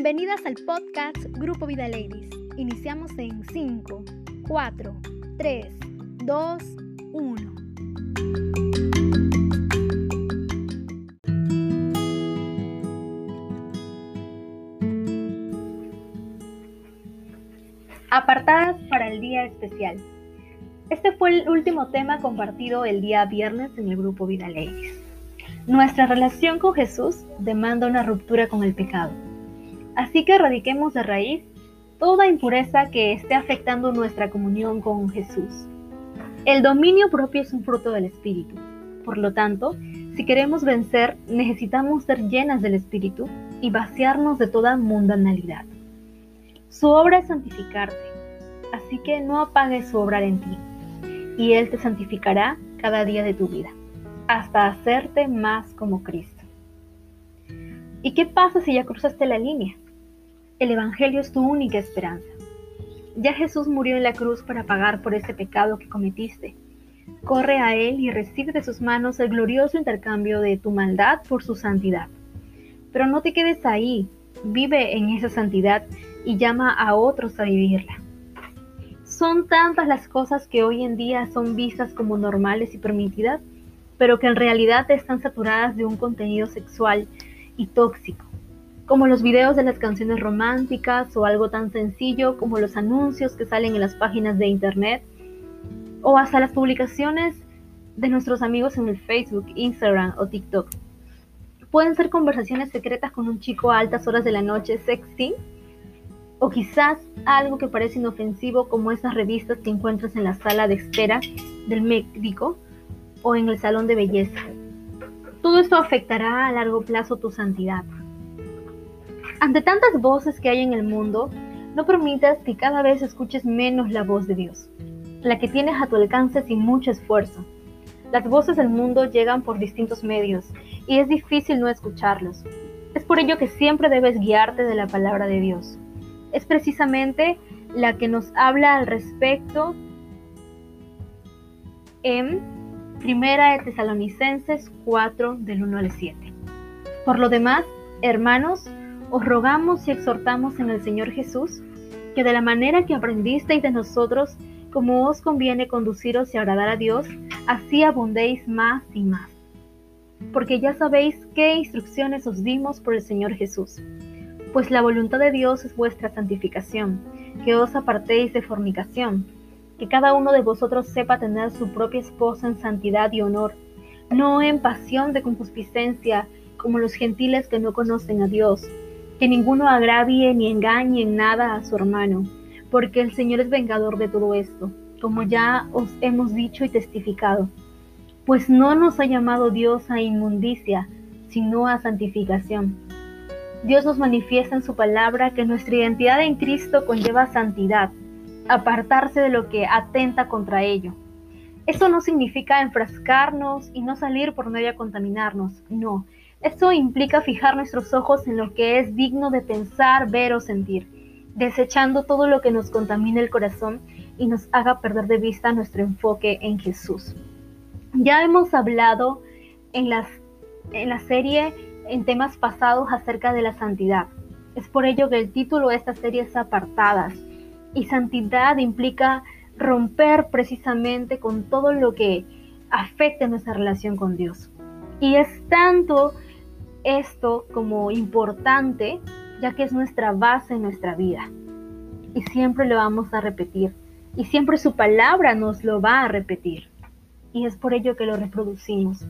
Bienvenidas al podcast Grupo Vida Ladies. Iniciamos en 5, 4, 3, 2, 1. Apartadas para el día especial. Este fue el último tema compartido el día viernes en el grupo Vida Ladies. Nuestra relación con Jesús demanda una ruptura con el pecado. Así que erradiquemos de raíz toda impureza que esté afectando nuestra comunión con Jesús. El dominio propio es un fruto del Espíritu. Por lo tanto, si queremos vencer, necesitamos ser llenas del Espíritu y vaciarnos de toda mundanalidad. Su obra es santificarte, así que no apagues su obra en ti, y Él te santificará cada día de tu vida hasta hacerte más como Cristo. ¿Y qué pasa si ya cruzaste la línea? El Evangelio es tu única esperanza. Ya Jesús murió en la cruz para pagar por ese pecado que cometiste. Corre a Él y recibe de sus manos el glorioso intercambio de tu maldad por su santidad. Pero no te quedes ahí, vive en esa santidad y llama a otros a vivirla. Son tantas las cosas que hoy en día son vistas como normales y permitidas pero que en realidad están saturadas de un contenido sexual y tóxico, como los videos de las canciones románticas o algo tan sencillo como los anuncios que salen en las páginas de internet o hasta las publicaciones de nuestros amigos en el Facebook, Instagram o TikTok. Pueden ser conversaciones secretas con un chico a altas horas de la noche sexy o quizás algo que parece inofensivo como esas revistas que encuentras en la sala de espera del médico o en el salón de belleza. Todo esto afectará a largo plazo tu santidad. Ante tantas voces que hay en el mundo, no permitas que cada vez escuches menos la voz de Dios, la que tienes a tu alcance sin mucho esfuerzo. Las voces del mundo llegan por distintos medios y es difícil no escucharlos. Es por ello que siempre debes guiarte de la palabra de Dios. Es precisamente la que nos habla al respecto en Primera de Tesalonicenses 4 del 1 al 7. Por lo demás, hermanos, os rogamos y exhortamos en el Señor Jesús que de la manera que aprendisteis de nosotros, como os conviene conduciros y agradar a Dios, así abundéis más y más. Porque ya sabéis qué instrucciones os dimos por el Señor Jesús. Pues la voluntad de Dios es vuestra santificación, que os apartéis de fornicación que cada uno de vosotros sepa tener su propia esposa en santidad y honor, no en pasión de concupiscencia, como los gentiles que no conocen a Dios, que ninguno agravie ni engañe en nada a su hermano, porque el Señor es vengador de todo esto, como ya os hemos dicho y testificado. Pues no nos ha llamado Dios a inmundicia, sino a santificación. Dios nos manifiesta en su palabra que nuestra identidad en Cristo conlleva santidad apartarse de lo que atenta contra ello. Eso no significa enfrascarnos y no salir por medio a contaminarnos, no. Esto implica fijar nuestros ojos en lo que es digno de pensar, ver o sentir, desechando todo lo que nos contamine el corazón y nos haga perder de vista nuestro enfoque en Jesús. Ya hemos hablado en, las, en la serie en temas pasados acerca de la santidad. Es por ello que el título de esta serie es Apartadas y santidad implica romper precisamente con todo lo que afecta nuestra relación con Dios. Y es tanto esto como importante, ya que es nuestra base en nuestra vida. Y siempre lo vamos a repetir. Y siempre su palabra nos lo va a repetir. Y es por ello que lo reproducimos.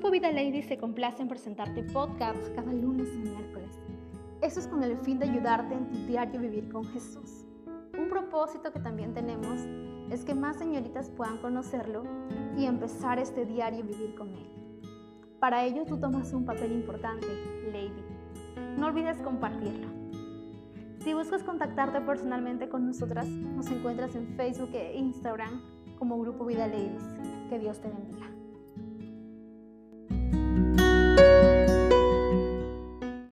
Vida Lady se complace en presentarte podcasts cada lunes y miércoles. Eso es con el fin de ayudarte en tu diario vivir con Jesús. Un propósito que también tenemos es que más señoritas puedan conocerlo y empezar este diario vivir con Él. Para ello tú tomas un papel importante, Lady. No olvides compartirlo. Si buscas contactarte personalmente con nosotras, nos encuentras en Facebook e Instagram como Grupo Vida Ladies. Que Dios te bendiga. Música